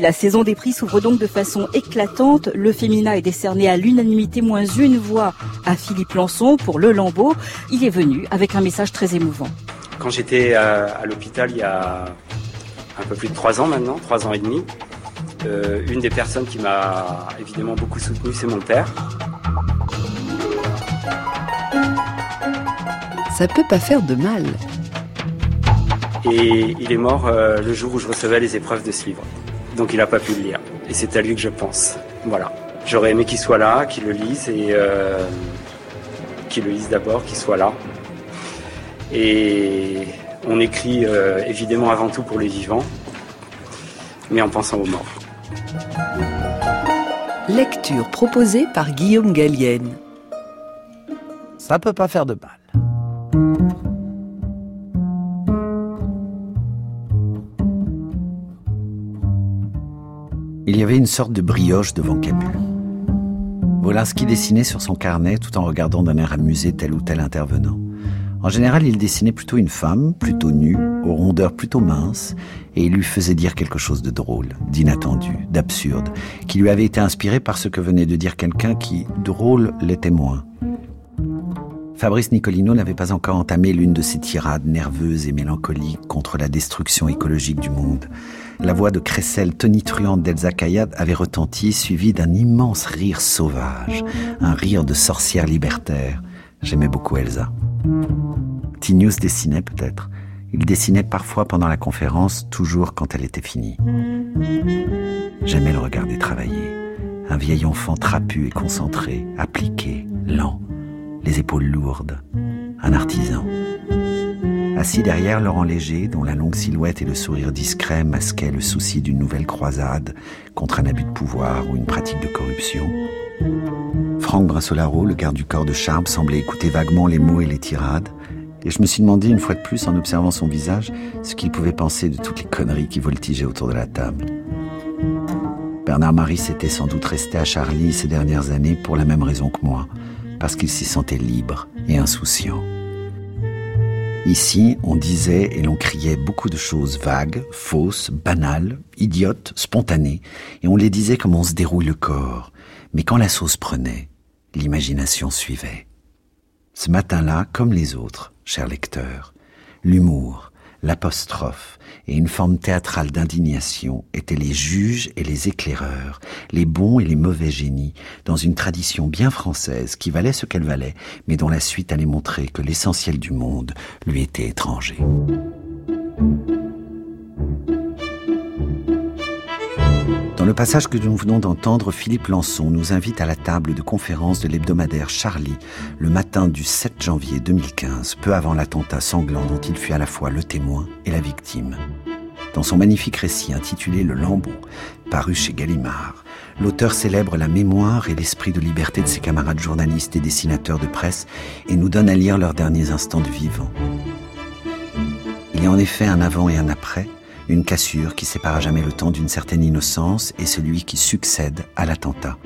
La saison des prix s'ouvre donc de façon éclatante. Le féminin est décerné à l'unanimité moins une voix à Philippe Lançon pour Le Lambeau. Il est venu avec un message très émouvant. Quand j'étais à, l'hôpital il y a un peu plus de trois ans maintenant, trois ans et demi, euh, une des personnes qui m'a évidemment beaucoup soutenu, c'est mon père. Ça peut pas faire de mal. Et il est mort euh, le jour où je recevais les épreuves de ce livre. Donc il n'a pas pu le lire. Et c'est à lui que je pense. Voilà. J'aurais aimé qu'il soit là, qu'il le lise et euh, qu'il le lise d'abord, qu'il soit là. Et on écrit euh, évidemment avant tout pour les vivants, mais en pensant aux morts. Lecture proposée par Guillaume Gallienne. Ça peut pas faire de mal. Y avait une sorte de brioche devant Capu. qui dessinait sur son carnet tout en regardant d'un air amusé tel ou tel intervenant. En général, il dessinait plutôt une femme, plutôt nue, aux rondeurs plutôt minces, et il lui faisait dire quelque chose de drôle, d'inattendu, d'absurde, qui lui avait été inspiré par ce que venait de dire quelqu'un qui, drôle, l'était moins. Fabrice Nicolino n'avait pas encore entamé l'une de ces tirades nerveuses et mélancoliques contre la destruction écologique du monde. La voix de Cressel tonitruante d'Elsa Kayad avait retenti, suivi d'un immense rire sauvage, un rire de sorcière libertaire. J'aimais beaucoup Elsa. Tinius dessinait peut-être. Il dessinait parfois pendant la conférence, toujours quand elle était finie. J'aimais le regarder travailler. Un vieil enfant trapu et concentré, appliqué, lent, les épaules lourdes. Un artisan. Assis derrière Laurent Léger, dont la longue silhouette et le sourire discret masquaient le souci d'une nouvelle croisade contre un abus de pouvoir ou une pratique de corruption, Franck Brassolaro, le garde du corps de Charme, semblait écouter vaguement les mots et les tirades, et je me suis demandé une fois de plus, en observant son visage, ce qu'il pouvait penser de toutes les conneries qui voltigeaient autour de la table. Bernard Marie s'était sans doute resté à Charlie ces dernières années pour la même raison que moi, parce qu'il s'y sentait libre et insouciant. Ici, on disait et l'on criait beaucoup de choses vagues, fausses, banales, idiotes, spontanées, et on les disait comme on se déroule le corps, mais quand la sauce prenait, l'imagination suivait. Ce matin-là, comme les autres, cher lecteur, l'humour, l'apostrophe et une forme théâtrale d'indignation étaient les juges et les éclaireurs, les bons et les mauvais génies, dans une tradition bien française qui valait ce qu'elle valait, mais dont la suite allait montrer que l'essentiel du monde lui était étranger. Le passage que nous venons d'entendre, Philippe Lançon nous invite à la table de conférence de l'hebdomadaire Charlie le matin du 7 janvier 2015, peu avant l'attentat sanglant dont il fut à la fois le témoin et la victime. Dans son magnifique récit intitulé Le Lambeau, paru chez Gallimard, l'auteur célèbre la mémoire et l'esprit de liberté de ses camarades journalistes et dessinateurs de presse et nous donne à lire leurs derniers instants de vivant. Il y a en effet un avant et un après, une cassure qui sépare à jamais le temps d'une certaine innocence et celui qui succède à l'attentat.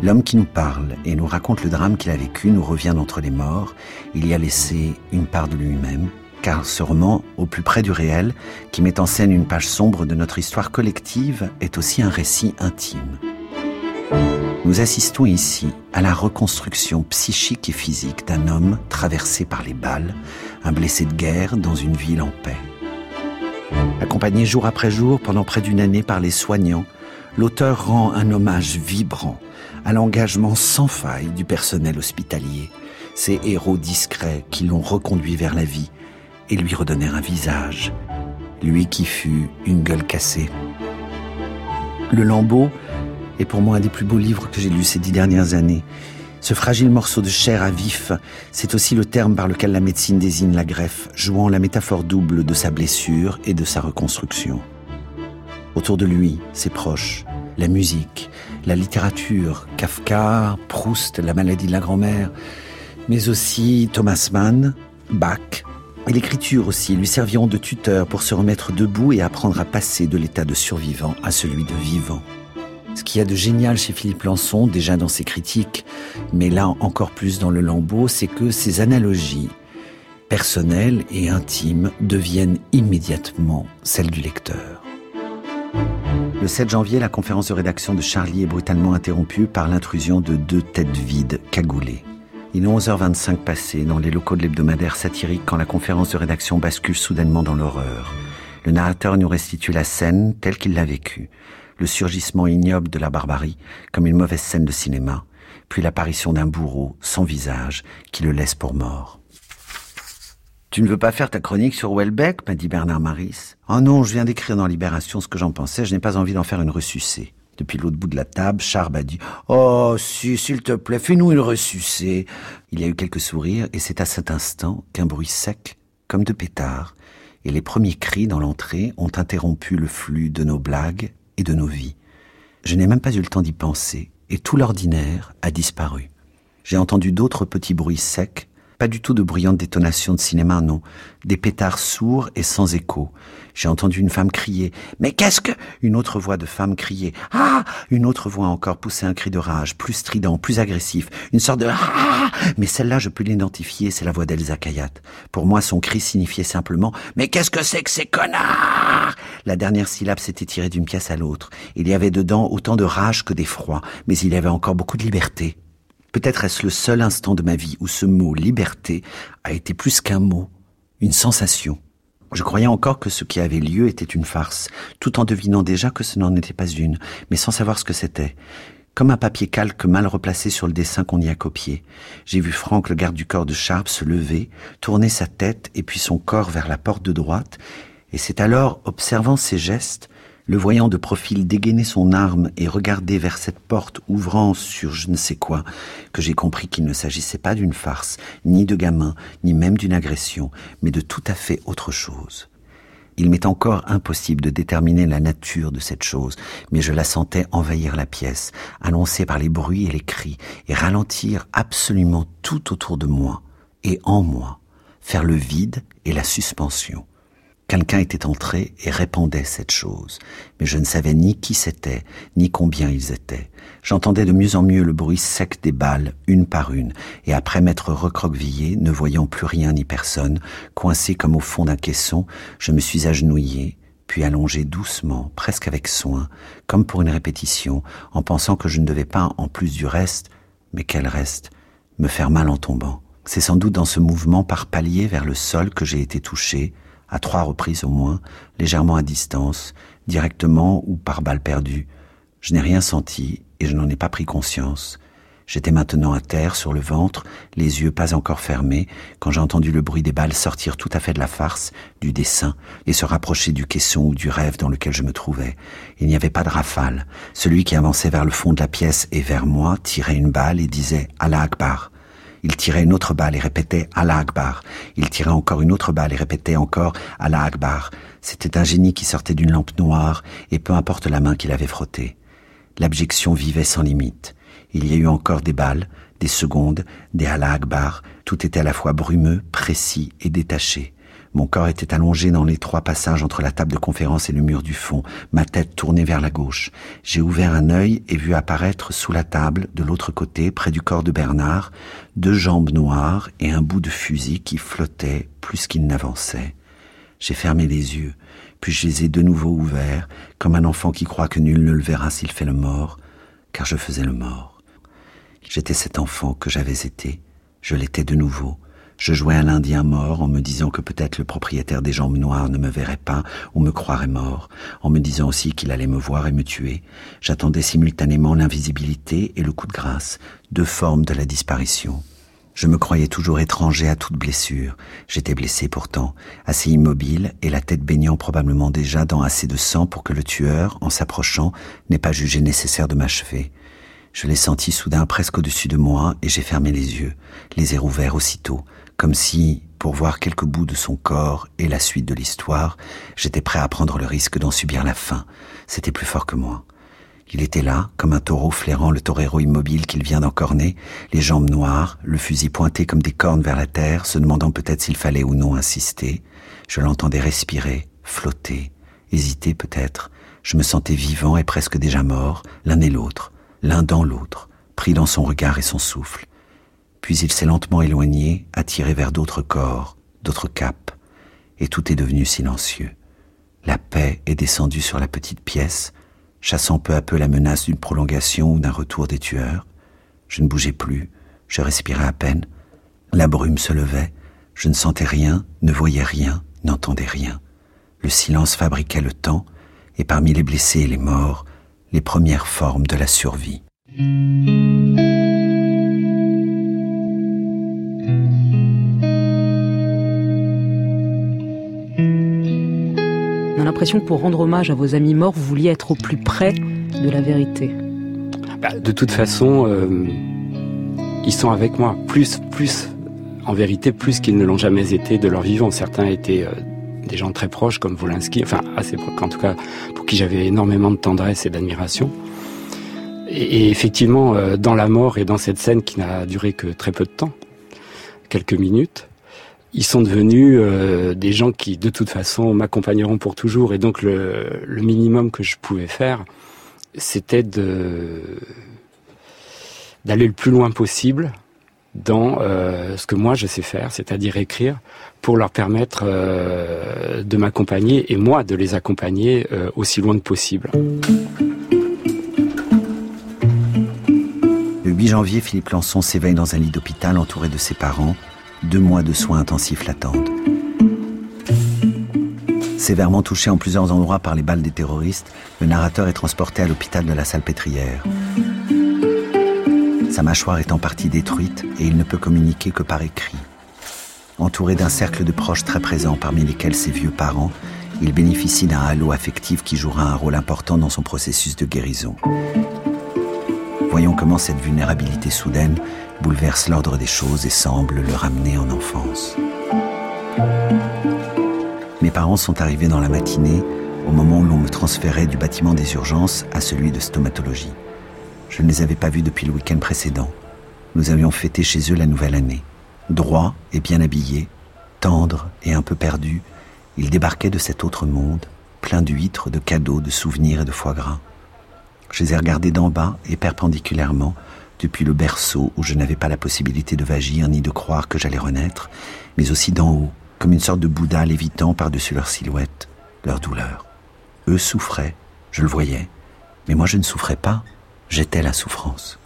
L'homme qui nous parle et nous raconte le drame qu'il a vécu nous revient d'entre les morts. Il y a laissé une part de lui-même, car ce roman, au plus près du réel, qui met en scène une page sombre de notre histoire collective, est aussi un récit intime. Nous assistons ici à la reconstruction psychique et physique d'un homme traversé par les balles, un blessé de guerre dans une ville en paix. Accompagné jour après jour pendant près d'une année par les soignants, l'auteur rend un hommage vibrant à l'engagement sans faille du personnel hospitalier, ces héros discrets qui l'ont reconduit vers la vie et lui redonnèrent un visage, lui qui fut une gueule cassée. Le Lambeau est pour moi un des plus beaux livres que j'ai lus ces dix dernières années. Ce fragile morceau de chair à vif, c'est aussi le terme par lequel la médecine désigne la greffe, jouant la métaphore double de sa blessure et de sa reconstruction. Autour de lui, ses proches, la musique, la littérature, Kafka, Proust, la maladie de la grand-mère, mais aussi Thomas Mann, Bach, et l'écriture aussi lui serviront de tuteur pour se remettre debout et apprendre à passer de l'état de survivant à celui de vivant. Ce qu'il y a de génial chez Philippe Lançon, déjà dans ses critiques, mais là encore plus dans le lambeau, c'est que ses analogies personnelles et intimes deviennent immédiatement celles du lecteur. Le 7 janvier, la conférence de rédaction de Charlie est brutalement interrompue par l'intrusion de deux têtes vides cagoulées. Il est 11h25 passé dans les locaux de l'hebdomadaire satirique quand la conférence de rédaction bascule soudainement dans l'horreur. Le narrateur nous restitue la scène telle qu'il l'a vécue. Le surgissement ignoble de la barbarie, comme une mauvaise scène de cinéma, puis l'apparition d'un bourreau sans visage qui le laisse pour mort. Tu ne veux pas faire ta chronique sur Welbeck? m'a dit Bernard Maris. Oh non, je viens d'écrire dans Libération ce que j'en pensais, je n'ai pas envie d'en faire une ressucée. Depuis l'autre bout de la table, Charb a dit Oh, si, s'il te plaît, fais-nous une ressucée. Il y a eu quelques sourires, et c'est à cet instant qu'un bruit sec, comme de pétard, et les premiers cris dans l'entrée ont interrompu le flux de nos blagues de nos vies. Je n'ai même pas eu le temps d'y penser, et tout l'ordinaire a disparu. J'ai entendu d'autres petits bruits secs, pas du tout de bruyantes détonations de cinéma, non. Des pétards sourds et sans écho. J'ai entendu une femme crier « Mais qu'est-ce que ?» Une autre voix de femme crier « Ah !» Une autre voix encore pousser un cri de rage, plus strident, plus agressif. Une sorte de « Ah !» Mais celle-là, je peux l'identifier, c'est la voix d'Elsa Kayat. Pour moi, son cri signifiait simplement « Mais qu'est-ce que c'est que ces connards ?» La dernière syllabe s'était tirée d'une pièce à l'autre. Il y avait dedans autant de rage que d'effroi, mais il y avait encore beaucoup de liberté. Peut-être est-ce le seul instant de ma vie où ce mot liberté a été plus qu'un mot, une sensation. Je croyais encore que ce qui avait lieu était une farce, tout en devinant déjà que ce n'en était pas une, mais sans savoir ce que c'était. Comme un papier calque mal replacé sur le dessin qu'on y a copié. J'ai vu Franck, le garde du corps de Sharp, se lever, tourner sa tête et puis son corps vers la porte de droite, et c'est alors, observant ses gestes, le voyant de profil dégainer son arme et regarder vers cette porte ouvrant sur je ne sais quoi, que j'ai compris qu'il ne s'agissait pas d'une farce, ni de gamin, ni même d'une agression, mais de tout à fait autre chose. Il m'est encore impossible de déterminer la nature de cette chose, mais je la sentais envahir la pièce, annoncée par les bruits et les cris, et ralentir absolument tout autour de moi, et en moi, faire le vide et la suspension. Quelqu'un était entré et répandait cette chose, mais je ne savais ni qui c'était, ni combien ils étaient. J'entendais de mieux en mieux le bruit sec des balles, une par une, et après m'être recroquevillé, ne voyant plus rien ni personne, coincé comme au fond d'un caisson, je me suis agenouillé, puis allongé doucement, presque avec soin, comme pour une répétition, en pensant que je ne devais pas, en plus du reste, mais quel reste, me faire mal en tombant. C'est sans doute dans ce mouvement par palier vers le sol que j'ai été touché, à trois reprises au moins, légèrement à distance, directement ou par balle perdue. Je n'ai rien senti et je n'en ai pas pris conscience. J'étais maintenant à terre, sur le ventre, les yeux pas encore fermés, quand j'ai entendu le bruit des balles sortir tout à fait de la farce, du dessin, et se rapprocher du caisson ou du rêve dans lequel je me trouvais. Il n'y avait pas de rafale. Celui qui avançait vers le fond de la pièce et vers moi tirait une balle et disait Allah Akbar. Il tirait une autre balle et répétait Allah Akbar. Il tirait encore une autre balle et répétait encore Allah Akbar. C'était un génie qui sortait d'une lampe noire, et peu importe la main qu'il avait frottée. L'abjection vivait sans limite. Il y a eu encore des balles, des secondes, des Allah Akbar. Tout était à la fois brumeux, précis et détaché. Mon corps était allongé dans les trois passages entre la table de conférence et le mur du fond, ma tête tournée vers la gauche. J'ai ouvert un œil et vu apparaître sous la table, de l'autre côté, près du corps de Bernard, deux jambes noires et un bout de fusil qui flottait plus qu'il n'avançait. J'ai fermé les yeux, puis je les ai de nouveau ouverts, comme un enfant qui croit que nul ne le verra s'il fait le mort, car je faisais le mort. J'étais cet enfant que j'avais été, je l'étais de nouveau, je jouais à l'Indien mort en me disant que peut-être le propriétaire des jambes noires ne me verrait pas ou me croirait mort, en me disant aussi qu'il allait me voir et me tuer. J'attendais simultanément l'invisibilité et le coup de grâce, deux formes de la disparition. Je me croyais toujours étranger à toute blessure. J'étais blessé pourtant, assez immobile et la tête baignant probablement déjà dans assez de sang pour que le tueur, en s'approchant, n'ait pas jugé nécessaire de m'achever. Je l'ai senti soudain presque au-dessus de moi et j'ai fermé les yeux, les ai rouverts aussitôt, comme si, pour voir quelques bouts de son corps et la suite de l'histoire, j'étais prêt à prendre le risque d'en subir la fin. C'était plus fort que moi. Il était là, comme un taureau flairant le torero immobile qu'il vient d'encorner, les jambes noires, le fusil pointé comme des cornes vers la terre, se demandant peut-être s'il fallait ou non insister. Je l'entendais respirer, flotter, hésiter peut-être. Je me sentais vivant et presque déjà mort, l'un et l'autre, l'un dans l'autre, pris dans son regard et son souffle. Puis il s'est lentement éloigné, attiré vers d'autres corps, d'autres capes, et tout est devenu silencieux. La paix est descendue sur la petite pièce, chassant peu à peu la menace d'une prolongation ou d'un retour des tueurs. Je ne bougeais plus, je respirais à peine. La brume se levait, je ne sentais rien, ne voyais rien, n'entendais rien. Le silence fabriquait le temps, et parmi les blessés et les morts, les premières formes de la survie. L'impression que pour rendre hommage à vos amis morts, vous vouliez être au plus près de la vérité. Bah, de toute façon, euh, ils sont avec moi. Plus, plus, en vérité, plus qu'ils ne l'ont jamais été de leur vivant. Certains étaient euh, des gens très proches, comme Volinsky, enfin assez proches, en tout cas, pour qui j'avais énormément de tendresse et d'admiration. Et, effectivement, euh, dans la mort et dans cette scène qui n'a duré que très peu de temps, quelques minutes, ils sont devenus euh, des gens qui, de toute façon, m'accompagneront pour toujours. Et donc, le, minimum que je pouvais faire, c'était d'aller le plus loin possible dans euh, ce que moi je sais faire, c'est-à-dire écrire, pour leur permettre euh, de m'accompagner et moi de les accompagner aussi loin que possible. Le 8 janvier, Philippe Lançon s'éveille dans un lit d'hôpital entouré de ses parents. Deux mois de soins intensifs l'attendent. Sévèrement touché en plusieurs endroits par les balles des terroristes, le narrateur est transporté à l'hôpital de la Salpêtrière. Sa mâchoire est en partie détruite et il ne peut communiquer que par écrit. Entouré d'un cercle de proches très présents, parmi lesquels ses vieux parents, il bénéficie d'un halo affectif qui jouera un rôle important dans son processus de guérison. Voyons comment cette vulnérabilité soudaine bouleverse l'ordre des choses et semble le ramener en enfance. Mes parents sont arrivés dans la matinée, au moment où l'on me transférait du bâtiment des urgences à celui de stomatologie. Je ne les avais pas vus depuis le week-end précédent. Nous avions fêté chez eux la nouvelle année. Droit et bien habillés, tendres et un peu perdus, ils débarquaient de cet autre monde, plein d'huîtres, de cadeaux, de souvenirs et de foie gras. Je les ai regardés d'en bas et perpendiculairement, depuis le berceau où je n'avais pas la possibilité de vagir ni de croire que j'allais renaître, mais aussi d'en haut, comme une sorte de Bouddha lévitant par-dessus leur silhouette, leur douleur. Eux souffraient, je le voyais, mais moi je ne souffrais pas, j'étais la souffrance.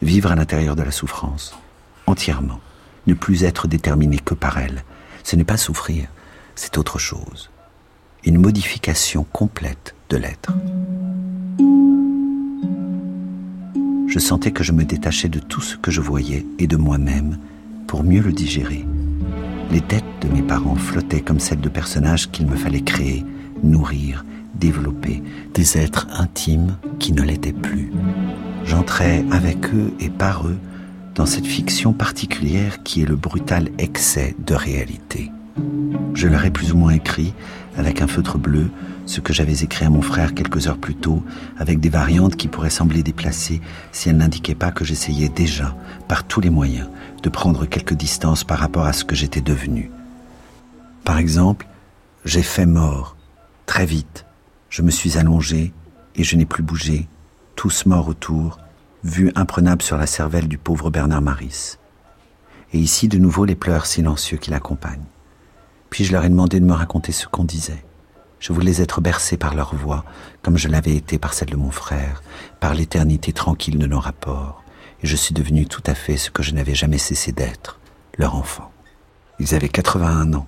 Vivre à l'intérieur de la souffrance, entièrement, ne plus être déterminé que par elle, ce n'est pas souffrir, c'est autre chose. Une modification complète de l'être. Je sentais que je me détachais de tout ce que je voyais et de moi-même pour mieux le digérer. Les têtes de mes parents flottaient comme celles de personnages qu'il me fallait créer, nourrir, développer, des êtres intimes qui ne l'étaient plus. J'entrais avec eux et par eux dans cette fiction particulière qui est le brutal excès de réalité. Je leur ai plus ou moins écrit, avec un feutre bleu, ce que j'avais écrit à mon frère quelques heures plus tôt, avec des variantes qui pourraient sembler déplacées si elles n'indiquaient pas que j'essayais déjà, par tous les moyens, de prendre quelques distances par rapport à ce que j'étais devenu. Par exemple, j'ai fait mort, très vite. Je me suis allongé et je n'ai plus bougé, tous morts autour, vue imprenable sur la cervelle du pauvre Bernard Maris. Et ici, de nouveau, les pleurs silencieux qui l'accompagnent. Puis je leur ai demandé de me raconter ce qu'on disait. Je voulais être bercé par leur voix, comme je l'avais été par celle de mon frère, par l'éternité tranquille de nos rapports, et je suis devenu tout à fait ce que je n'avais jamais cessé d'être, leur enfant. Ils avaient 81 ans,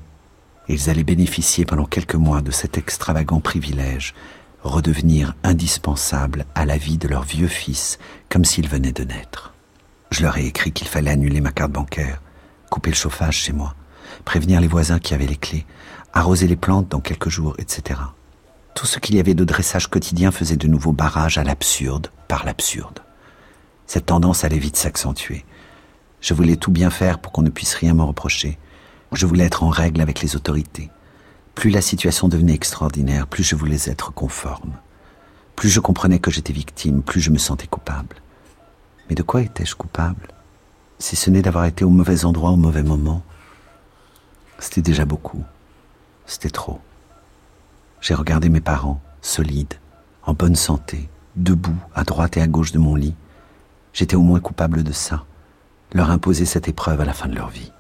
et ils allaient bénéficier pendant quelques mois de cet extravagant privilège, redevenir indispensables à la vie de leur vieux fils, comme s'ils venaient de naître. Je leur ai écrit qu'il fallait annuler ma carte bancaire, couper le chauffage chez moi, prévenir les voisins qui avaient les clés, arroser les plantes dans quelques jours, etc. Tout ce qu'il y avait de dressage quotidien faisait de nouveaux barrages à l'absurde par l'absurde. Cette tendance allait vite s'accentuer. Je voulais tout bien faire pour qu'on ne puisse rien me reprocher. Je voulais être en règle avec les autorités. Plus la situation devenait extraordinaire, plus je voulais être conforme. Plus je comprenais que j'étais victime, plus je me sentais coupable. Mais de quoi étais-je coupable? Si ce n'est d'avoir été au mauvais endroit au mauvais moment, c'était déjà beaucoup. C'était trop. J'ai regardé mes parents, solides, en bonne santé, debout, à droite et à gauche de mon lit. J'étais au moins coupable de ça, leur imposer cette épreuve à la fin de leur vie.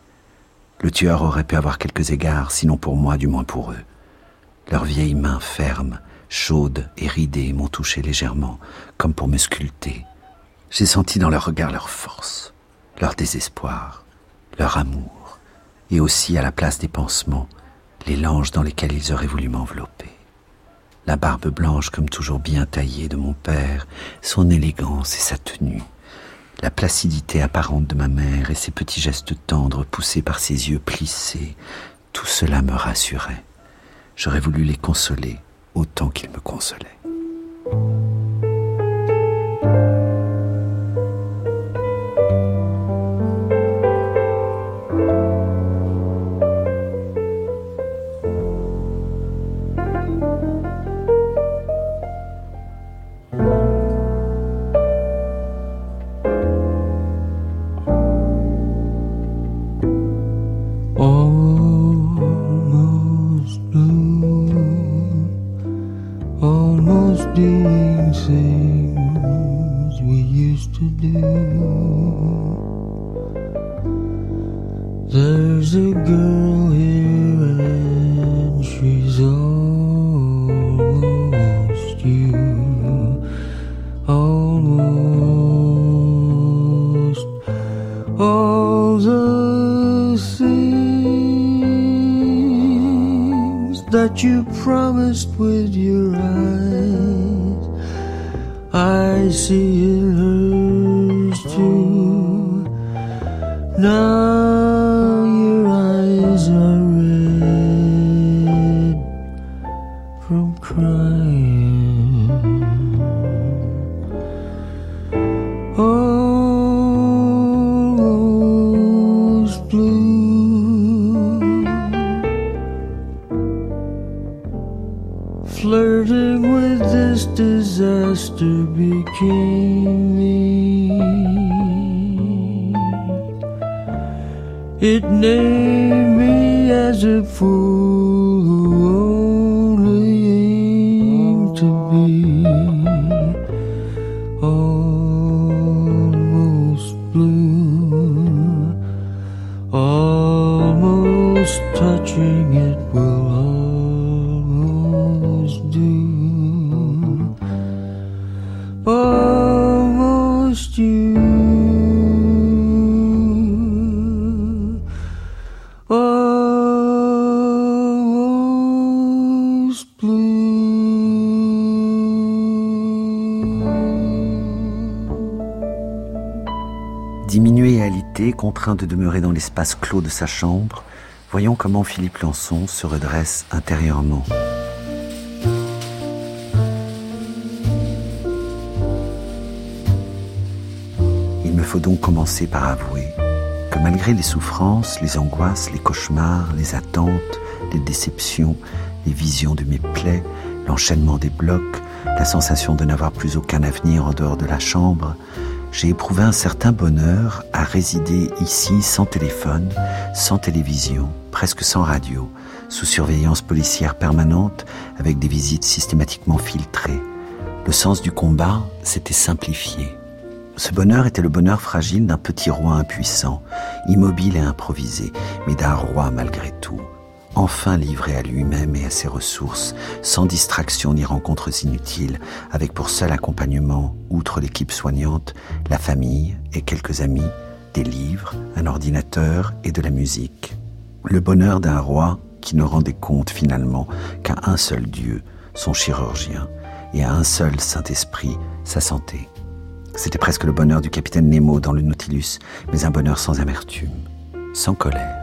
Le tueur aurait pu avoir quelques égards, sinon pour moi, du moins pour eux. Leurs vieilles mains fermes, chaudes et ridées, m'ont touché légèrement, comme pour me sculpter. J'ai senti dans leur regard leur force, leur désespoir, leur amour, et aussi à la place des pansements, les langes dans lesquels ils auraient voulu m'envelopper. La barbe blanche comme toujours bien taillée de mon père, son élégance et sa tenue, la placidité apparente de ma mère et ses petits gestes tendres poussés par ses yeux plissés, tout cela me rassurait. J'aurais voulu les consoler autant qu'ils me consolaient. flirting with this disaster became me. It named me as a fool. De demeurer dans l'espace clos de sa chambre, voyons comment Philippe Lançon se redresse intérieurement. Il me faut donc commencer par avouer que malgré les souffrances, les angoisses, les cauchemars, les attentes, les déceptions, les visions de mes plaies, l'enchaînement des blocs, la sensation de n'avoir plus aucun avenir en dehors de la chambre, j'ai éprouvé un certain bonheur à résider ici sans téléphone, sans télévision, presque sans radio, sous surveillance policière permanente, avec des visites systématiquement filtrées. Le sens du combat s'était simplifié. Ce bonheur était le bonheur fragile d'un petit roi impuissant, immobile et improvisé, mais d'un roi malgré tout, enfin livré à lui-même et à ses ressources, sans distraction ni rencontres inutiles, avec pour seul accompagnement, outre l'équipe soignante, la famille et quelques amis, des livres, un ordinateur et de la musique. Le bonheur d'un roi qui ne rendait compte finalement qu'à un seul Dieu, son chirurgien, et à un seul Saint-Esprit, sa santé. C'était presque le bonheur du capitaine Nemo dans le Nautilus, mais un bonheur sans amertume, sans colère.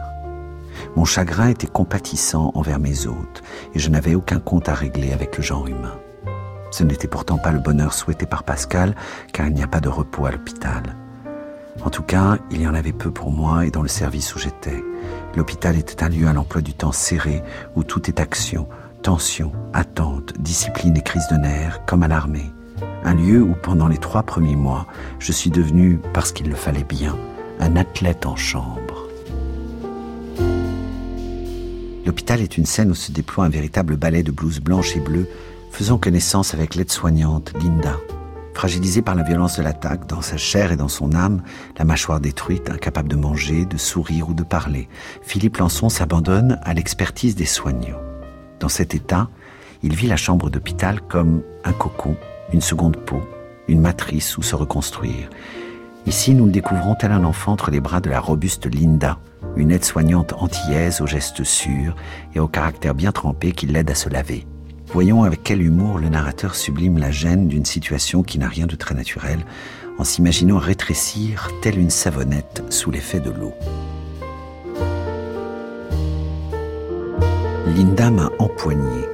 Mon chagrin était compatissant envers mes hôtes, et je n'avais aucun compte à régler avec le genre humain. Ce n'était pourtant pas le bonheur souhaité par Pascal, car il n'y a pas de repos à l'hôpital. En tout cas, il y en avait peu pour moi et dans le service où j'étais. L'hôpital était un lieu à l'emploi du temps serré, où tout est action, tension, attente, discipline et crise de nerfs, comme à l'armée. Un lieu où pendant les trois premiers mois, je suis devenu, parce qu'il le fallait bien, un athlète en chambre. L'hôpital est une scène où se déploie un véritable ballet de blouse blanche et bleue, faisant connaissance avec l'aide-soignante Linda. Fragilisée par la violence de l'attaque, dans sa chair et dans son âme, la mâchoire détruite, incapable de manger, de sourire ou de parler, Philippe Lançon s'abandonne à l'expertise des soignants. Dans cet état, Il vit la chambre d'hôpital comme un cocon, une seconde peau, une matrice où se reconstruire. Ici, nous le découvrons tel un enfant entre les bras de la robuste Linda, une aide-soignante antillaise aux gestes sûrs et au caractère bien trempé qui l'aide à se laver. Voyons avec quel humour le narrateur sublime la gêne d'une situation qui n'a rien de très naturel, en s'imaginant rétrécir telle une savonnette sous l'effet de l'eau. Linda m'a empoigné,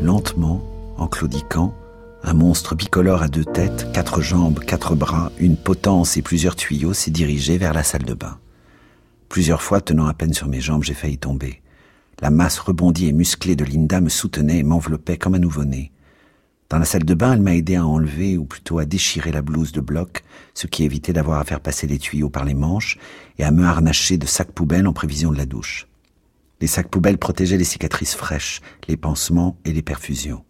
lentement, en claudiquant, un monstre bicolore à deux têtes, quatre jambes, quatre bras, une potence et plusieurs tuyaux s'est dirigé vers la salle de bain. Plusieurs fois, tenant à peine sur mes jambes, j'ai failli tomber. La masse rebondie et musclée de Linda me soutenait et m'enveloppait comme un nouveau-né. Dans la salle de bain, elle m'a aidé à enlever, ou plutôt à déchirer la blouse de bloc, ce qui évitait d'avoir à faire passer les tuyaux par les manches, et à me harnacher de sacs poubelles en prévision de la douche. Les sacs poubelles protégeaient les cicatrices fraîches, les pansements et les perfusions.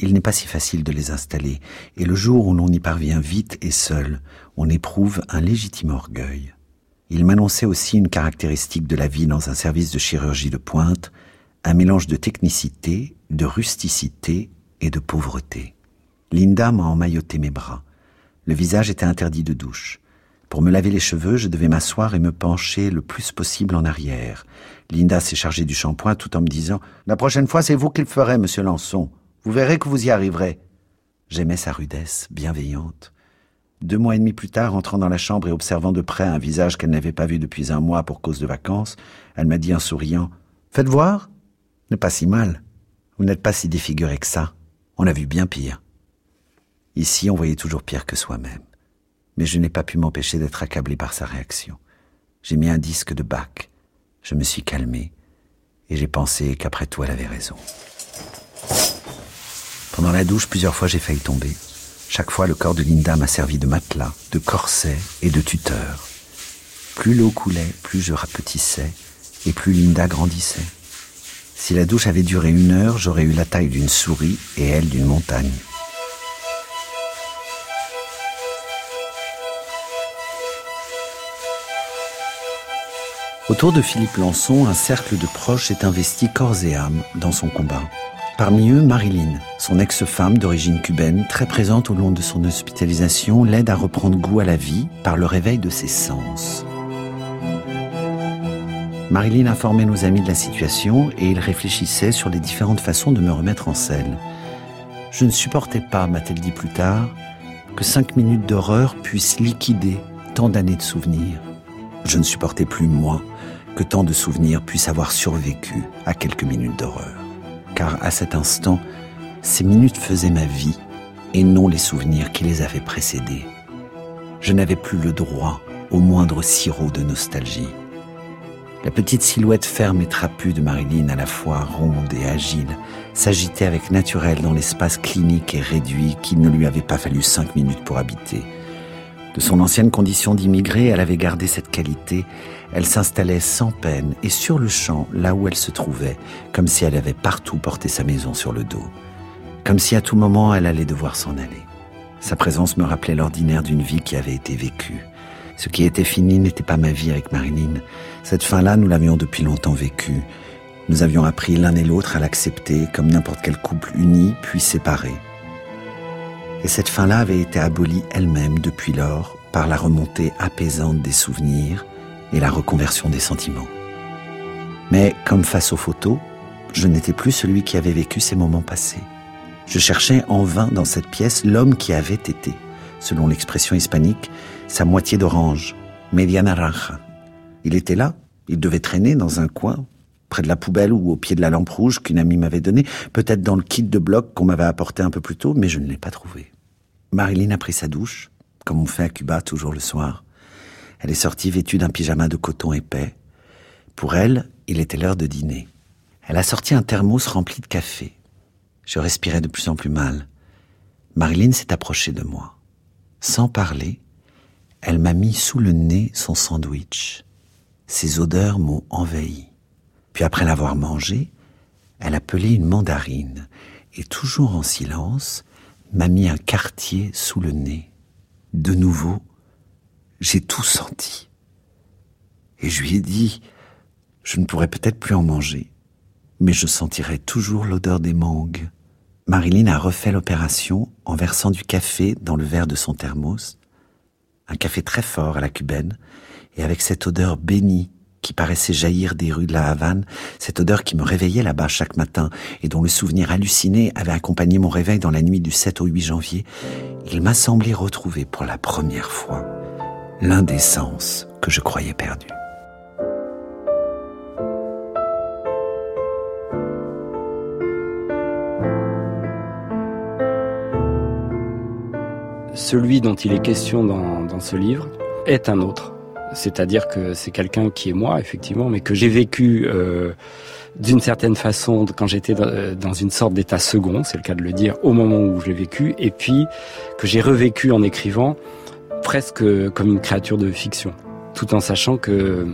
Il n'est pas si facile de les installer, et le jour où l'on y parvient vite et seul, on éprouve un légitime orgueil. Il m'annonçait aussi une caractéristique de la vie dans un service de chirurgie de pointe, un mélange de technicité, de rusticité et de pauvreté. Linda m'a emmailloté mes bras. Le visage était interdit de douche. Pour me laver les cheveux, je devais m'asseoir et me pencher le plus possible en arrière. Linda s'est chargée du shampoing tout en me disant La prochaine fois, c'est vous qui le ferez, monsieur Lançon. Vous verrez que vous y arriverez. J'aimais sa rudesse, bienveillante. Deux mois et demi plus tard, entrant dans la chambre et observant de près un visage qu'elle n'avait pas vu depuis un mois pour cause de vacances, elle m'a dit en souriant Faites voir N'est pas si mal. Vous n'êtes pas si défiguré que ça. On a vu bien pire. Ici, on voyait toujours pire que soi-même. Mais je n'ai pas pu m'empêcher d'être accablé par sa réaction. J'ai mis un disque de bac. Je me suis calmé. Et j'ai pensé qu'après tout, elle avait raison. Pendant la douche, plusieurs fois, j'ai failli tomber. Chaque fois, le corps de Linda m'a servi de matelas, de corset et de tuteur. Plus l'eau coulait, plus je rapetissais, et plus Linda grandissait. Si la douche avait duré une heure, j'aurais eu la taille d'une souris et elle d'une montagne. Autour de Philippe Lançon, un cercle de proches est investi corps et âme dans son combat. Parmi eux, Marilyn, son ex-femme d'origine cubaine, très présente au long de son hospitalisation, l'aide à reprendre goût à la vie par le réveil de ses sens. Marilyn informait nos amis de la situation et ils réfléchissaient sur les différentes façons de me remettre en selle. Je ne supportais pas, m'a-t-elle dit plus tard, que cinq minutes d'horreur puissent liquider tant d'années de souvenirs. Je ne supportais plus, moi, que tant de souvenirs puissent avoir survécu à quelques minutes d'horreur car à cet instant, ces minutes faisaient ma vie et non les souvenirs qui les avaient précédés. Je n'avais plus le droit au moindre sirop de nostalgie. La petite silhouette ferme et trapue de Marilyn, à la fois ronde et agile, s'agitait avec naturel dans l'espace clinique et réduit qu'il ne lui avait pas fallu cinq minutes pour habiter. De son ancienne condition d'immigrée, elle avait gardé cette qualité elle s'installait sans peine et sur le champ, là où elle se trouvait, comme si elle avait partout porté sa maison sur le dos, comme si à tout moment elle allait devoir s'en aller. Sa présence me rappelait l'ordinaire d'une vie qui avait été vécue. Ce qui était fini n'était pas ma vie avec Marilyn. Cette fin-là, nous l'avions depuis longtemps vécue. Nous avions appris l'un et l'autre à l'accepter comme n'importe quel couple uni puis séparé. Et cette fin-là avait été abolie elle-même depuis lors par la remontée apaisante des souvenirs, et la reconversion des sentiments. Mais comme face aux photos, je n'étais plus celui qui avait vécu ces moments passés. Je cherchais en vain dans cette pièce l'homme qui avait été, selon l'expression hispanique, sa moitié d'orange, media naranja. Il était là, il devait traîner dans un coin, près de la poubelle ou au pied de la lampe rouge qu'une amie m'avait donnée, peut-être dans le kit de bloc qu'on m'avait apporté un peu plus tôt, mais je ne l'ai pas trouvé. Marilyn a pris sa douche, comme on fait à Cuba toujours le soir. Elle est sortie vêtue d'un pyjama de coton épais. Pour elle, il était l'heure de dîner. Elle a sorti un thermos rempli de café. Je respirais de plus en plus mal. Marilyn s'est approchée de moi. Sans parler, elle m'a mis sous le nez son sandwich. Ses odeurs m'ont envahi. Puis après l'avoir mangé, elle a pelé une mandarine et toujours en silence, m'a mis un quartier sous le nez. De nouveau, j'ai tout senti. Et je lui ai dit, je ne pourrais peut-être plus en manger, mais je sentirai toujours l'odeur des mangues, Marilyn a refait l'opération en versant du café dans le verre de son thermos, un café très fort à la cubaine, et avec cette odeur bénie qui paraissait jaillir des rues de la Havane, cette odeur qui me réveillait là-bas chaque matin et dont le souvenir halluciné avait accompagné mon réveil dans la nuit du 7 au 8 janvier, il m'a semblé retrouver pour la première fois l'un des sens que je croyais perdus. Celui dont il est question dans, dans ce livre est un autre. C'est-à-dire que c'est quelqu'un qui est moi, effectivement, mais que j'ai vécu euh, d'une certaine façon quand j'étais dans une sorte d'état second, c'est le cas de le dire, au moment où j'ai vécu, et puis que j'ai revécu en écrivant presque comme une créature de fiction, tout en sachant que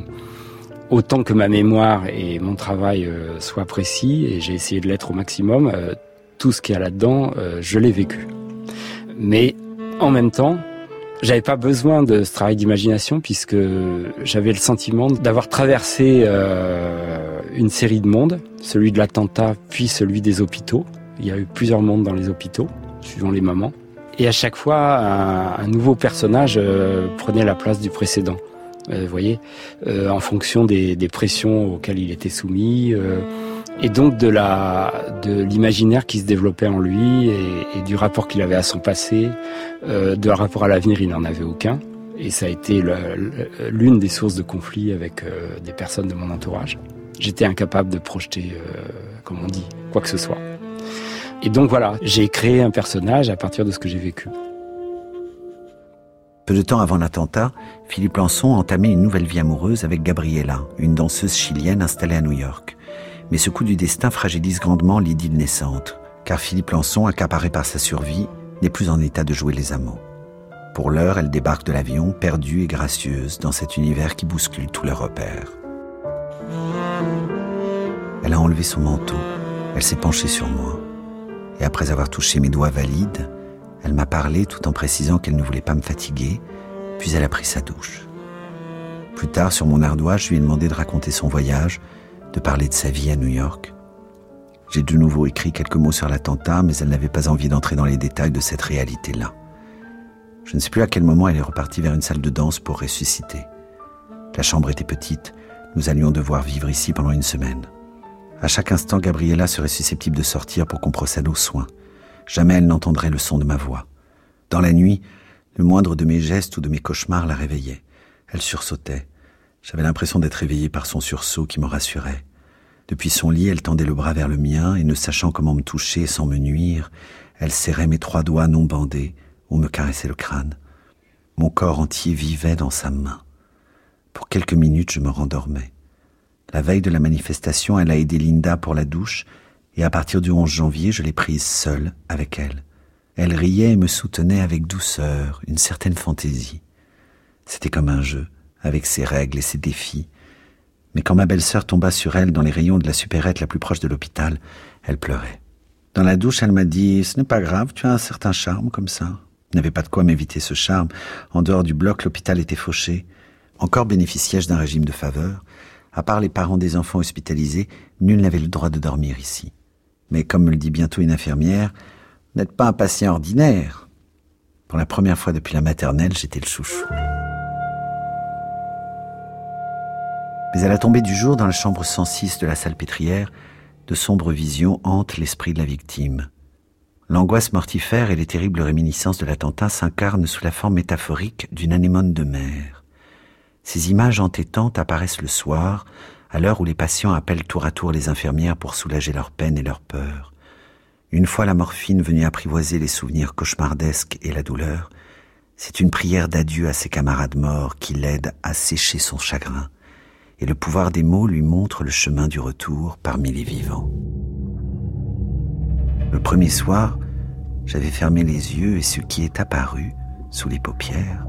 autant que ma mémoire et mon travail euh, soient précis, et j'ai essayé de l'être au maximum, euh, tout ce qu'il y a là-dedans, euh, je l'ai vécu. Mais en même temps, j'avais pas besoin de ce travail d'imagination puisque j'avais le sentiment d'avoir traversé euh, une série de mondes, celui de l'attentat puis celui des hôpitaux. Il y a eu plusieurs mondes dans les hôpitaux, suivant les moments. Et à chaque fois, un, nouveau personnage euh, prenait la place du précédent. Euh, vous voyez, en fonction des, pressions auxquelles il était soumis et donc de la de l'imaginaire qui se développait en lui et, du rapport qu'il avait à son passé, euh, de rapport à l'avenir, il n'en avait aucun. Et ça a été l'une des sources de conflit avec euh, des personnes de mon entourage. J'étais incapable de projeter, euh, comme on dit, quoi que ce soit. Et donc voilà, j'ai créé un personnage à partir de ce que j'ai vécu. Peu de temps avant l'attentat, Philippe Lançon entamait une nouvelle vie amoureuse avec Gabriela, une danseuse chilienne installée à New York mais ce coup du destin fragilise grandement l'idylle naissante, car Philippe Lançon, accaparé par sa survie, n'est plus en état de jouer les amants. Pour l'heure, elle débarque de l'avion, perdue et gracieuse, dans cet univers qui bouscule tous leurs repères. Elle a enlevé son manteau, elle s'est penchée sur moi, et après avoir touché mes doigts valides, elle m'a parlé tout en précisant qu'elle ne voulait pas me fatiguer, puis elle a pris sa douche. Plus tard, sur mon ardoise, je lui ai demandé de raconter son voyage, de parler de sa vie à New York. J'ai de nouveau écrit quelques mots sur l'attentat, mais elle n'avait pas envie d'entrer dans les détails de cette réalité-là. Je ne sais plus à quel moment elle est repartie vers une salle de danse pour ressusciter. La chambre était petite, nous allions devoir vivre ici pendant une semaine. À chaque instant, Gabriella serait susceptible de sortir pour qu'on procède aux soins. Jamais elle n'entendrait le son de ma voix. Dans la nuit, le moindre de mes gestes ou de mes cauchemars la réveillait. Elle sursautait. J'avais l'impression d'être éveillé par son sursaut qui me rassurait. Depuis son lit, elle tendait le bras vers le mien et ne sachant comment me toucher sans me nuire, elle serrait mes trois doigts non bandés ou me caressait le crâne. Mon corps entier vivait dans sa main. Pour quelques minutes, je me rendormais. La veille de la manifestation, elle a aidé Linda pour la douche et à partir du 11 janvier, je l'ai prise seule avec elle. Elle riait et me soutenait avec douceur, une certaine fantaisie. C'était comme un jeu avec ses règles et ses défis. Mais quand ma belle-sœur tomba sur elle dans les rayons de la supérette la plus proche de l'hôpital, elle pleurait. Dans la douche, elle m'a dit Ce n'est pas grave, tu as un certain charme comme ça. Je n'avais pas de quoi m'éviter ce charme. En dehors du bloc, l'hôpital était fauché. Encore bénéficiais-je d'un régime de faveur. À part les parents des enfants hospitalisés, nul n'avait le droit de dormir ici. Mais comme me le dit bientôt une infirmière, n'êtes pas un patient ordinaire. Pour la première fois depuis la maternelle, j'étais le chouchou. Mais à la tombée du jour, dans la chambre 106 de la salle pétrière, de sombres visions hantent l'esprit de la victime. L'angoisse mortifère et les terribles réminiscences de l'attentat s'incarnent sous la forme métaphorique d'une anémone de mer. Ces images entêtantes apparaissent le soir, à l'heure où les patients appellent tour à tour les infirmières pour soulager leur peine et leur peur. Une fois la morphine venue apprivoiser les souvenirs cauchemardesques et la douleur, c'est une prière d'adieu à ses camarades morts qui l'aide à sécher son chagrin et le pouvoir des mots lui montre le chemin du retour parmi les vivants. Le premier soir, j'avais fermé les yeux et ce qui est apparu sous les paupières,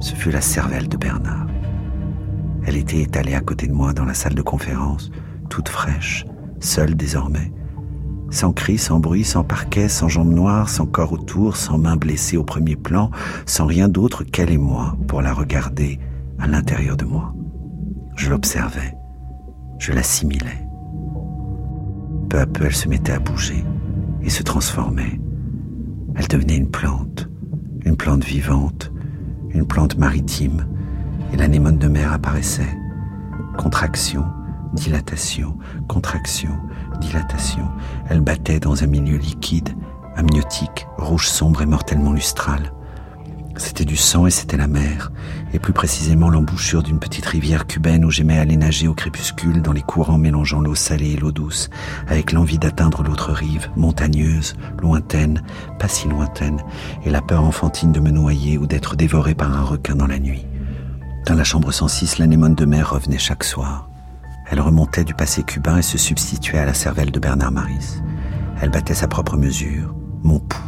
ce fut la cervelle de Bernard. Elle était étalée à côté de moi dans la salle de conférence, toute fraîche, seule désormais, sans cri, sans bruit, sans parquet, sans jambes noires, sans corps autour, sans main blessée au premier plan, sans rien d'autre qu'elle et moi pour la regarder à l'intérieur de moi. Je l'observais, je l'assimilais. Peu à peu, elle se mettait à bouger, et se transformait. Elle devenait une plante, une plante vivante, une plante maritime, et l'anémone de mer apparaissait. Contraction, dilatation, contraction, dilatation. Elle battait dans un milieu liquide, amniotique, rouge sombre et mortellement lustral. C'était du sang et c'était la mer, et plus précisément l'embouchure d'une petite rivière cubaine où j'aimais aller nager au crépuscule dans les courants mélangeant l'eau salée et l'eau douce, avec l'envie d'atteindre l'autre rive, montagneuse, lointaine, pas si lointaine, et la peur enfantine de me noyer ou d'être dévoré par un requin dans la nuit. Dans la chambre 106, l'anémone de mer revenait chaque soir. Elle remontait du passé cubain et se substituait à la cervelle de Bernard Maris. Elle battait sa propre mesure, mon pouls.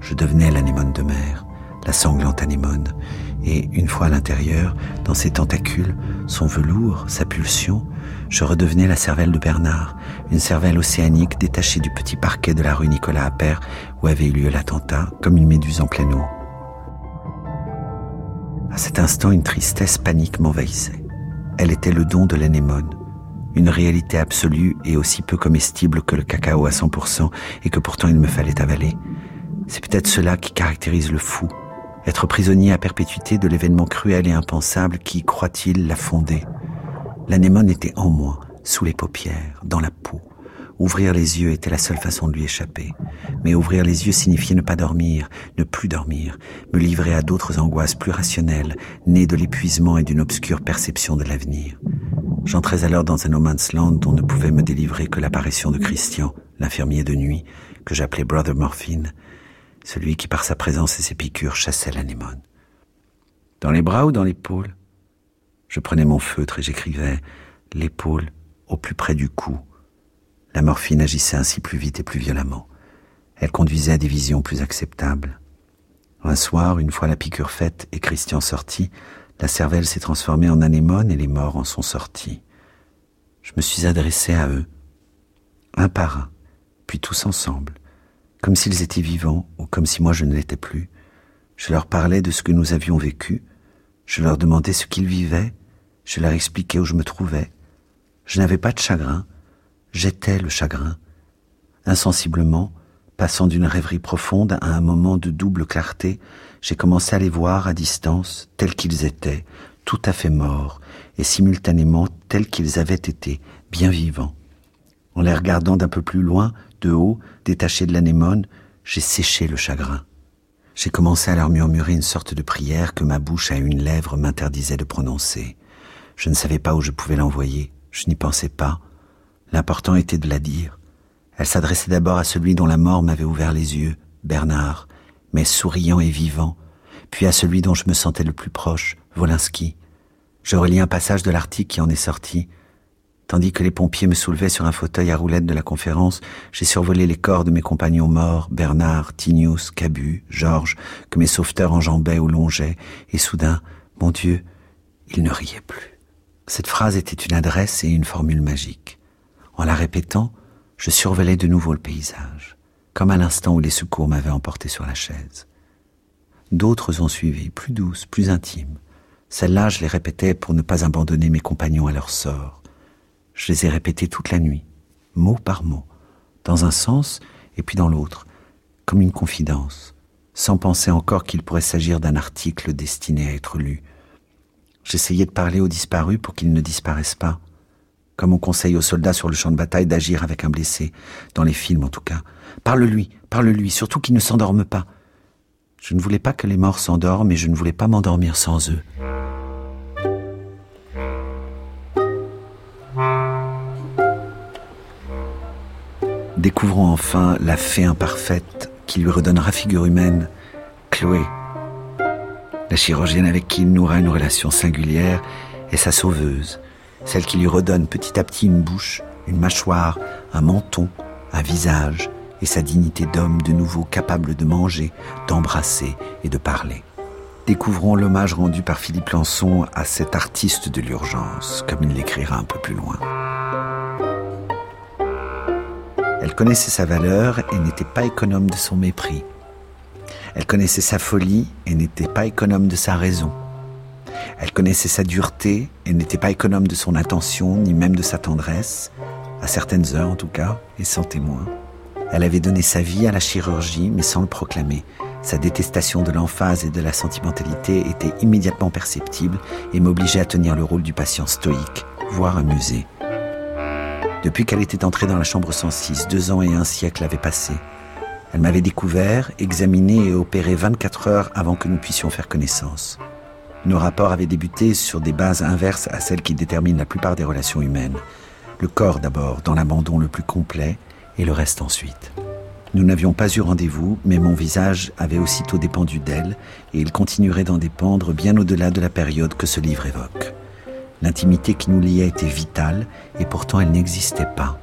Je devenais l'anémone de mer la sanglante anémone, et une fois à l'intérieur, dans ses tentacules, son velours, sa pulsion, je redevenais la cervelle de Bernard, une cervelle océanique détachée du petit parquet de la rue Nicolas Appert où avait eu lieu l'attentat, comme une méduse en pleine eau. À cet instant, une tristesse panique m'envahissait. Elle était le don de l'anémone, une réalité absolue et aussi peu comestible que le cacao à 100% et que pourtant il me fallait avaler. C'est peut-être cela qui caractérise le fou, être prisonnier à perpétuité de l'événement cruel et impensable qui, croit-il, l'a fondé. L'anémone était en moi, sous les paupières, dans la peau. Ouvrir les yeux était la seule façon de lui échapper. Mais ouvrir les yeux signifiait ne pas dormir, ne plus dormir, me livrer à d'autres angoisses plus rationnelles, nées de l'épuisement et d'une obscure perception de l'avenir. J'entrais alors dans un no man's land dont ne pouvait me délivrer que l'apparition de Christian, l'infirmier de nuit, que j'appelais Brother Morphine, celui qui par sa présence et ses piqûres chassait l'anémone. Dans les bras ou dans l'épaule? Je prenais mon feutre et j'écrivais l'épaule au plus près du cou. La morphine agissait ainsi plus vite et plus violemment. Elle conduisait à des visions plus acceptables. Un soir, une fois la piqûre faite et Christian sorti, la cervelle s'est transformée en anémone et les morts en sont sortis. Je me suis adressé à eux, un par un, puis tous ensemble comme s'ils étaient vivants ou comme si moi je ne l'étais plus. Je leur parlais de ce que nous avions vécu, je leur demandais ce qu'ils vivaient, je leur expliquais où je me trouvais. Je n'avais pas de chagrin, j'étais le chagrin. Insensiblement, passant d'une rêverie profonde à un moment de double clarté, j'ai commencé à les voir à distance, tels qu'ils étaient, tout à fait morts, et simultanément tels qu'ils avaient été, bien vivants. En les regardant d'un peu plus loin, de haut, détaché de l'anémone, j'ai séché le chagrin. J'ai commencé à leur murmurer une sorte de prière que ma bouche à une lèvre m'interdisait de prononcer. Je ne savais pas où je pouvais l'envoyer, je n'y pensais pas. L'important était de la dire. Elle s'adressait d'abord à celui dont la mort m'avait ouvert les yeux, Bernard, mais souriant et vivant, puis à celui dont je me sentais le plus proche, Wolinski. Je relis un passage de l'article qui en est sorti. Tandis que les pompiers me soulevaient sur un fauteuil à roulettes de la conférence, j'ai survolé les corps de mes compagnons morts, Bernard, Tinius, Cabu, Georges, que mes sauveteurs enjambaient ou longeaient, et soudain, mon Dieu, ils ne riaient plus. Cette phrase était une adresse et une formule magique. En la répétant, je survolais de nouveau le paysage, comme à l'instant où les secours m'avaient emporté sur la chaise. D'autres ont suivi, plus douces, plus intimes. Celles-là, je les répétais pour ne pas abandonner mes compagnons à leur sort je les ai répétés toute la nuit, mot par mot, dans un sens et puis dans l'autre, comme une confidence, sans penser encore qu'il pourrait s'agir d'un article destiné à être lu. J'essayais de parler aux disparus pour qu'ils ne disparaissent pas, comme on conseille aux soldats sur le champ de bataille d'agir avec un blessé, dans les films en tout cas. Parle-lui, parle-lui, surtout qu'il ne s'endorme pas. Je ne voulais pas que les morts s'endorment et je ne voulais pas m'endormir sans eux. Découvrons enfin la fée imparfaite qui lui redonnera figure humaine, Chloé. La chirurgienne avec qui il nourra une relation singulière est sa sauveuse, celle qui lui redonne petit à petit une bouche, une mâchoire, un menton, un visage et sa dignité d'homme de nouveau capable de manger, d'embrasser et de parler. Découvrons l'hommage rendu par Philippe Lançon à cet artiste de l'urgence, comme il l'écrira un peu plus loin. Elle connaissait sa valeur et n'était pas économe de son mépris. Elle connaissait sa folie et n'était pas économe de sa raison. Elle connaissait sa dureté et n'était pas économe de son attention ni même de sa tendresse, à certaines heures en tout cas, et sans témoin. Elle avait donné sa vie à la chirurgie, mais sans le proclamer. Sa détestation de l'emphase et de la sentimentalité était immédiatement perceptible et m'obligeait à tenir le rôle du patient stoïque, voire amusé. Depuis qu'elle était entrée dans la chambre 106, deux ans et un siècle avaient passé. Elle m'avait découvert, examiné et opéré 24 heures avant que nous puissions faire connaissance. Nos rapports avaient débuté sur des bases inverses à celles qui déterminent la plupart des relations humaines. Le corps d'abord, dans l'abandon le plus complet, et le reste ensuite. Nous n'avions pas eu rendez-vous, mais mon visage avait aussitôt dépendu d'elle, et il continuerait d'en dépendre bien au-delà de la période que ce livre évoque. L'intimité qui nous liait était vitale, et pourtant elle n'existait pas.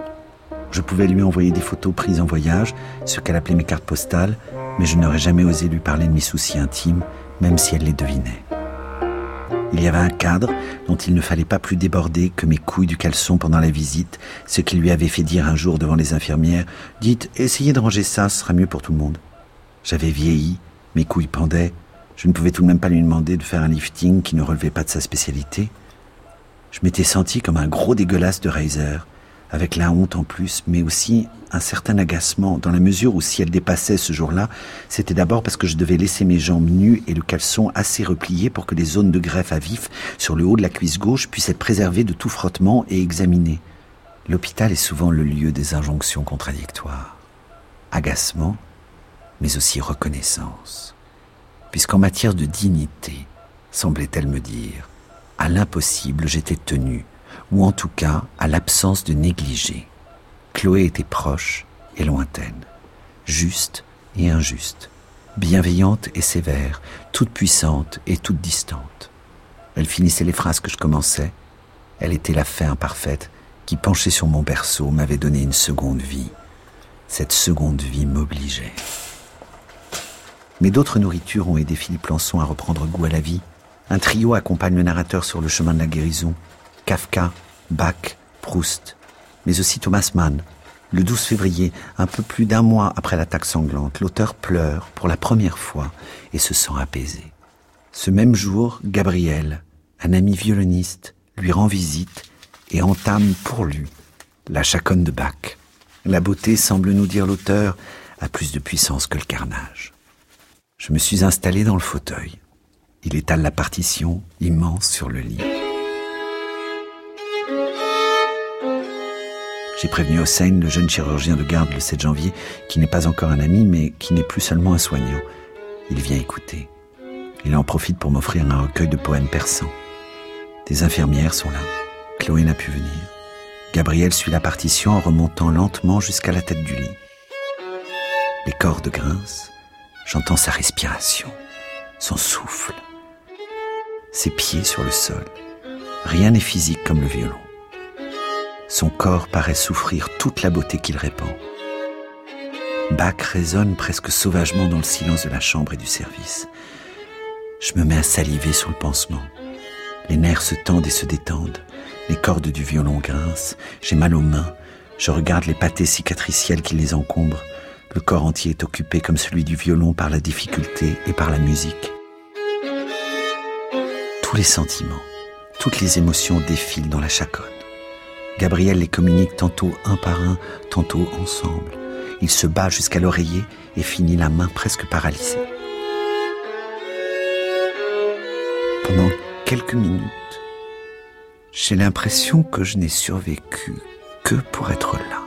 Je pouvais lui envoyer des photos prises en voyage, ce qu'elle appelait mes cartes postales, mais je n'aurais jamais osé lui parler de mes soucis intimes, même si elle les devinait. Il y avait un cadre dont il ne fallait pas plus déborder que mes couilles du caleçon pendant la visite, ce qui lui avait fait dire un jour devant les infirmières Dites, essayez de ranger ça, ce sera mieux pour tout le monde. J'avais vieilli, mes couilles pendaient, je ne pouvais tout de même pas lui demander de faire un lifting qui ne relevait pas de sa spécialité. Je m'étais senti comme un gros dégueulasse de Reiser, avec la honte en plus, mais aussi un certain agacement, dans la mesure où si elle dépassait ce jour-là, c'était d'abord parce que je devais laisser mes jambes nues et le caleçon assez replié pour que les zones de greffe à vif sur le haut de la cuisse gauche puissent être préservées de tout frottement et examinées. L'hôpital est souvent le lieu des injonctions contradictoires. Agacement, mais aussi reconnaissance. Puisqu'en matière de dignité, semblait-elle me dire, à l'impossible j'étais tenu, ou en tout cas à l'absence de négligé. Chloé était proche et lointaine, juste et injuste, bienveillante et sévère, toute puissante et toute distante. Elle finissait les phrases que je commençais. Elle était la fée imparfaite qui, penchée sur mon berceau, m'avait donné une seconde vie. Cette seconde vie m'obligeait. Mais d'autres nourritures ont aidé Philippe Lançon à reprendre goût à la vie. Un trio accompagne le narrateur sur le chemin de la guérison. Kafka, Bach, Proust, mais aussi Thomas Mann. Le 12 février, un peu plus d'un mois après l'attaque sanglante, l'auteur pleure pour la première fois et se sent apaisé. Ce même jour, Gabriel, un ami violoniste, lui rend visite et entame pour lui la chaconne de Bach. La beauté, semble nous dire l'auteur, a plus de puissance que le carnage. Je me suis installé dans le fauteuil. Il étale la partition, immense, sur le lit. J'ai prévenu Hossein, le jeune chirurgien de garde, le 7 janvier, qui n'est pas encore un ami, mais qui n'est plus seulement un soignant. Il vient écouter. Il en profite pour m'offrir un recueil de poèmes persans. Des infirmières sont là. Chloé n'a pu venir. Gabriel suit la partition en remontant lentement jusqu'à la tête du lit. Les cordes grincent. J'entends sa respiration, son souffle, ses pieds sur le sol. Rien n'est physique comme le violon. Son corps paraît souffrir toute la beauté qu'il répand. Bach résonne presque sauvagement dans le silence de la chambre et du service. Je me mets à saliver sous le pansement. Les nerfs se tendent et se détendent. Les cordes du violon grincent. J'ai mal aux mains. Je regarde les pâtés cicatriciels qui les encombrent. Le corps entier est occupé comme celui du violon par la difficulté et par la musique. Tous les sentiments, toutes les émotions défilent dans la chaconne. Gabriel les communique tantôt un par un, tantôt ensemble. Il se bat jusqu'à l'oreiller et finit la main presque paralysée. Pendant quelques minutes, j'ai l'impression que je n'ai survécu que pour être là.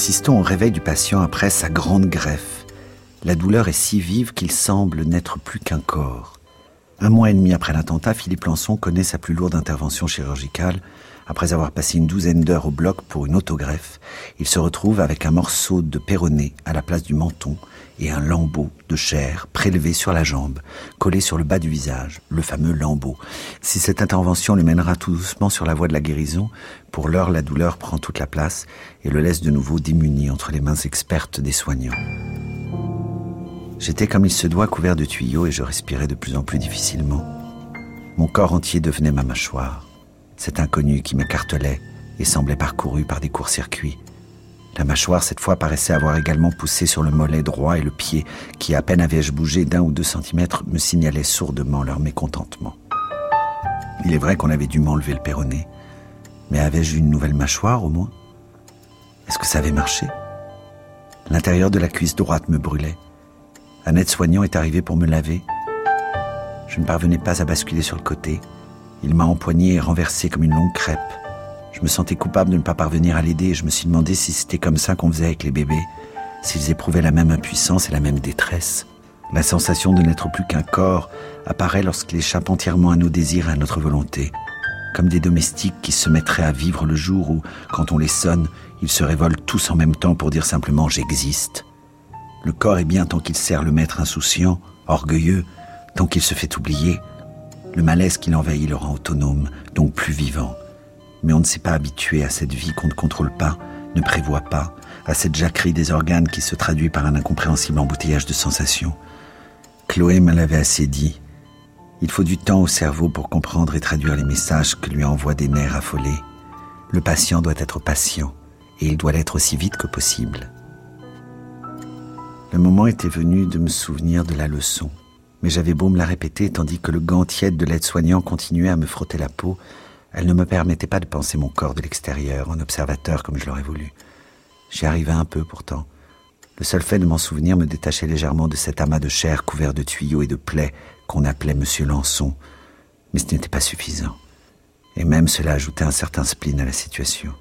Assistons au réveil du patient après sa grande greffe. La douleur est si vive qu'il semble n'être plus qu'un corps. Un mois et demi après l'attentat, Philippe Lançon connaît sa plus lourde intervention chirurgicale. Après avoir passé une douzaine d'heures au bloc pour une autogreffe, il se retrouve avec un morceau de péroné à la place du menton et un lambeau de chair prélevé sur la jambe, collé sur le bas du visage, le fameux lambeau. Si cette intervention le mènera tout doucement sur la voie de la guérison, pour l'heure la douleur prend toute la place et le laisse de nouveau démuni entre les mains expertes des soignants. J'étais comme il se doit couvert de tuyaux et je respirais de plus en plus difficilement. Mon corps entier devenait ma mâchoire. Cet inconnu qui m'écartelait et semblait parcouru par des courts-circuits. La mâchoire, cette fois, paraissait avoir également poussé sur le mollet droit et le pied, qui, à peine avais-je bougé d'un ou deux centimètres, me signalait sourdement leur mécontentement. Il est vrai qu'on avait dû m'enlever le péroné, mais avais-je une nouvelle mâchoire au moins? Est-ce que ça avait marché? L'intérieur de la cuisse droite me brûlait. Un aide-soignant est arrivé pour me laver. Je ne parvenais pas à basculer sur le côté. Il m'a empoigné et renversé comme une longue crêpe. Je me sentais coupable de ne pas parvenir à l'aider et je me suis demandé si c'était comme ça qu'on faisait avec les bébés, s'ils éprouvaient la même impuissance et la même détresse. La sensation de n'être plus qu'un corps apparaît lorsqu'il échappe entièrement à nos désirs et à notre volonté, comme des domestiques qui se mettraient à vivre le jour où, quand on les sonne, ils se révoltent tous en même temps pour dire simplement j'existe. Le corps est bien tant qu'il sert le maître insouciant, orgueilleux, tant qu'il se fait oublier. Le malaise qui l'envahit le rend autonome, donc plus vivant mais on ne s'est pas habitué à cette vie qu'on ne contrôle pas, ne prévoit pas, à cette jacquerie des organes qui se traduit par un incompréhensible embouteillage de sensations. Chloé me l'avait assez dit. Il faut du temps au cerveau pour comprendre et traduire les messages que lui envoient des nerfs affolés. Le patient doit être patient, et il doit l'être aussi vite que possible. Le moment était venu de me souvenir de la leçon, mais j'avais beau me la répéter tandis que le gant tiède de l'aide-soignant continuait à me frotter la peau, elle ne me permettait pas de penser mon corps de l'extérieur, en observateur comme je l'aurais voulu. J'y arrivais un peu pourtant. Le seul fait de m'en souvenir me détachait légèrement de cet amas de chair couvert de tuyaux et de plaies qu'on appelait Monsieur Lançon. Mais ce n'était pas suffisant. Et même cela ajoutait un certain spleen à la situation.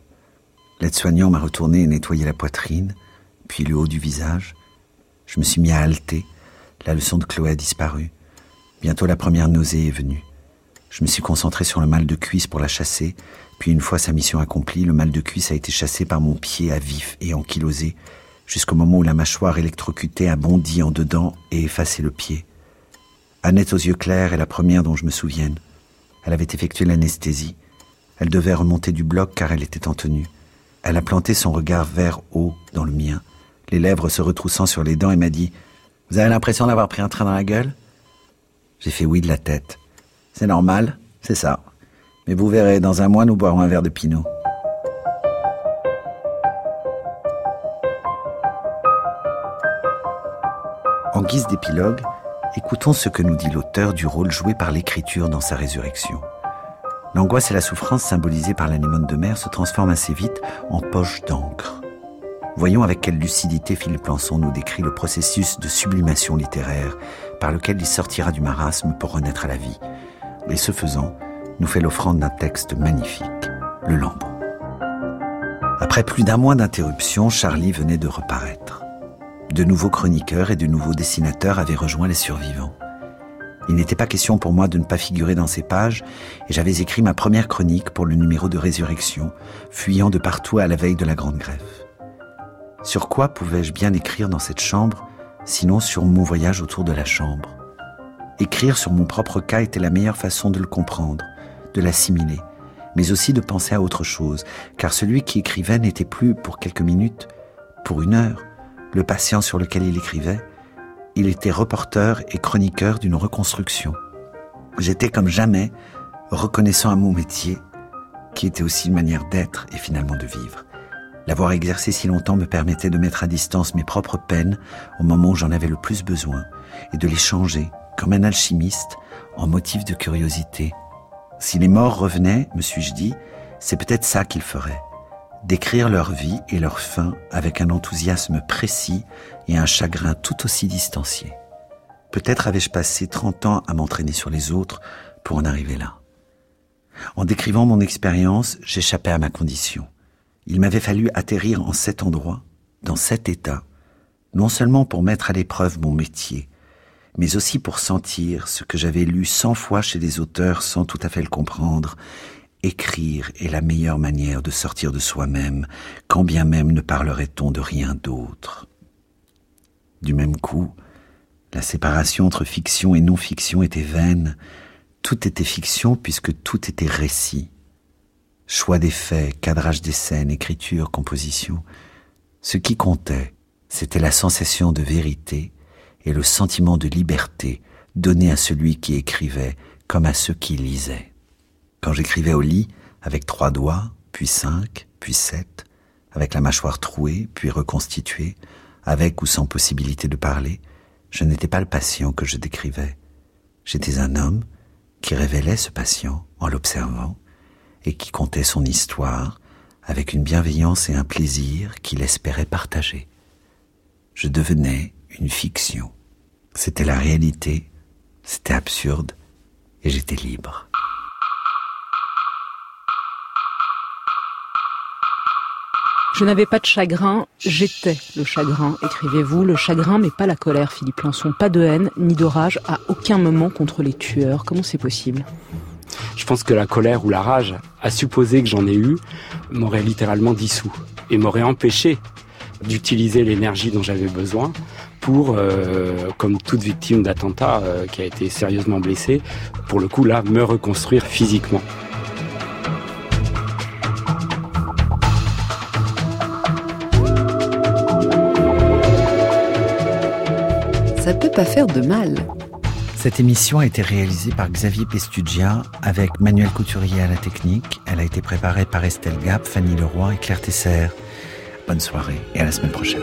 L'aide-soignant m'a retourné et nettoyé la poitrine, puis le haut du visage. Je me suis mis à halter. La leçon de Chloé a disparu. Bientôt la première nausée est venue. Je me suis concentré sur le mal de cuisse pour la chasser, puis une fois sa mission accomplie, le mal de cuisse a été chassé par mon pied à vif et ankylosé, jusqu'au moment où la mâchoire électrocutée a bondi en dedans et effacé le pied. Annette aux yeux clairs est la première dont je me souvienne. Elle avait effectué l'anesthésie. Elle devait remonter du bloc car elle était en tenue. Elle a planté son regard vert haut dans le mien, les lèvres se retroussant sur les dents et m'a dit Vous avez l'impression d'avoir pris un train dans la gueule? J'ai fait oui de la tête. C'est normal, c'est ça. Mais vous verrez, dans un mois, nous boirons un verre de pinot. En guise d'épilogue, écoutons ce que nous dit l'auteur du rôle joué par l'écriture dans sa résurrection. L'angoisse et la souffrance symbolisées par l'anémone de mer se transforment assez vite en poche d'encre. Voyons avec quelle lucidité Philippe Lançon nous décrit le processus de sublimation littéraire par lequel il sortira du marasme pour renaître à la vie, et ce faisant, nous fait l'offrande d'un texte magnifique, Le Lambeau. Après plus d'un mois d'interruption, Charlie venait de reparaître. De nouveaux chroniqueurs et de nouveaux dessinateurs avaient rejoint les survivants. Il n'était pas question pour moi de ne pas figurer dans ces pages, et j'avais écrit ma première chronique pour le numéro de résurrection, fuyant de partout à la veille de la grande greffe. Sur quoi pouvais-je bien écrire dans cette chambre, sinon sur mon voyage autour de la chambre? Écrire sur mon propre cas était la meilleure façon de le comprendre, de l'assimiler, mais aussi de penser à autre chose, car celui qui écrivait n'était plus pour quelques minutes, pour une heure, le patient sur lequel il écrivait, il était reporter et chroniqueur d'une reconstruction. J'étais comme jamais reconnaissant à mon métier, qui était aussi une manière d'être et finalement de vivre. L'avoir exercé si longtemps me permettait de mettre à distance mes propres peines au moment où j'en avais le plus besoin et de les changer comme un alchimiste, en motif de curiosité. Si les morts revenaient, me suis-je dit, c'est peut-être ça qu'ils feraient. Décrire leur vie et leur fin avec un enthousiasme précis et un chagrin tout aussi distancié. Peut-être avais-je passé 30 ans à m'entraîner sur les autres pour en arriver là. En décrivant mon expérience, j'échappais à ma condition. Il m'avait fallu atterrir en cet endroit, dans cet état, non seulement pour mettre à l'épreuve mon métier, mais aussi pour sentir ce que j'avais lu cent fois chez des auteurs sans tout à fait le comprendre. Écrire est la meilleure manière de sortir de soi-même, quand bien même ne parlerait-on de rien d'autre. Du même coup, la séparation entre fiction et non-fiction était vaine. Tout était fiction puisque tout était récit. Choix des faits, cadrage des scènes, écriture, composition. Ce qui comptait, c'était la sensation de vérité et le sentiment de liberté donné à celui qui écrivait comme à ceux qui lisaient. Quand j'écrivais au lit, avec trois doigts, puis cinq, puis sept, avec la mâchoire trouée, puis reconstituée, avec ou sans possibilité de parler, je n'étais pas le patient que je décrivais. J'étais un homme qui révélait ce patient en l'observant et qui contait son histoire avec une bienveillance et un plaisir qu'il espérait partager. Je devenais une fiction. C'était la réalité, c'était absurde, et j'étais libre. Je n'avais pas de chagrin, j'étais le chagrin, écrivez-vous. Le chagrin, mais pas la colère, Philippe Lançon. Pas de haine, ni de rage, à aucun moment contre les tueurs. Comment c'est possible? Je pense que la colère ou la rage, à supposer que j'en ai eu, m'aurait littéralement dissous et m'aurait empêché d'utiliser l'énergie dont j'avais besoin pour, euh, comme toute victime d'attentat euh, qui a été sérieusement blessée, pour le coup là, me reconstruire physiquement. Ça peut pas faire de mal. Cette émission a été réalisée par Xavier Pestugia avec Manuel Couturier à la technique. Elle a été préparée par Estelle Gap, Fanny Leroy et Claire Tesser. Bonne soirée et à la semaine prochaine.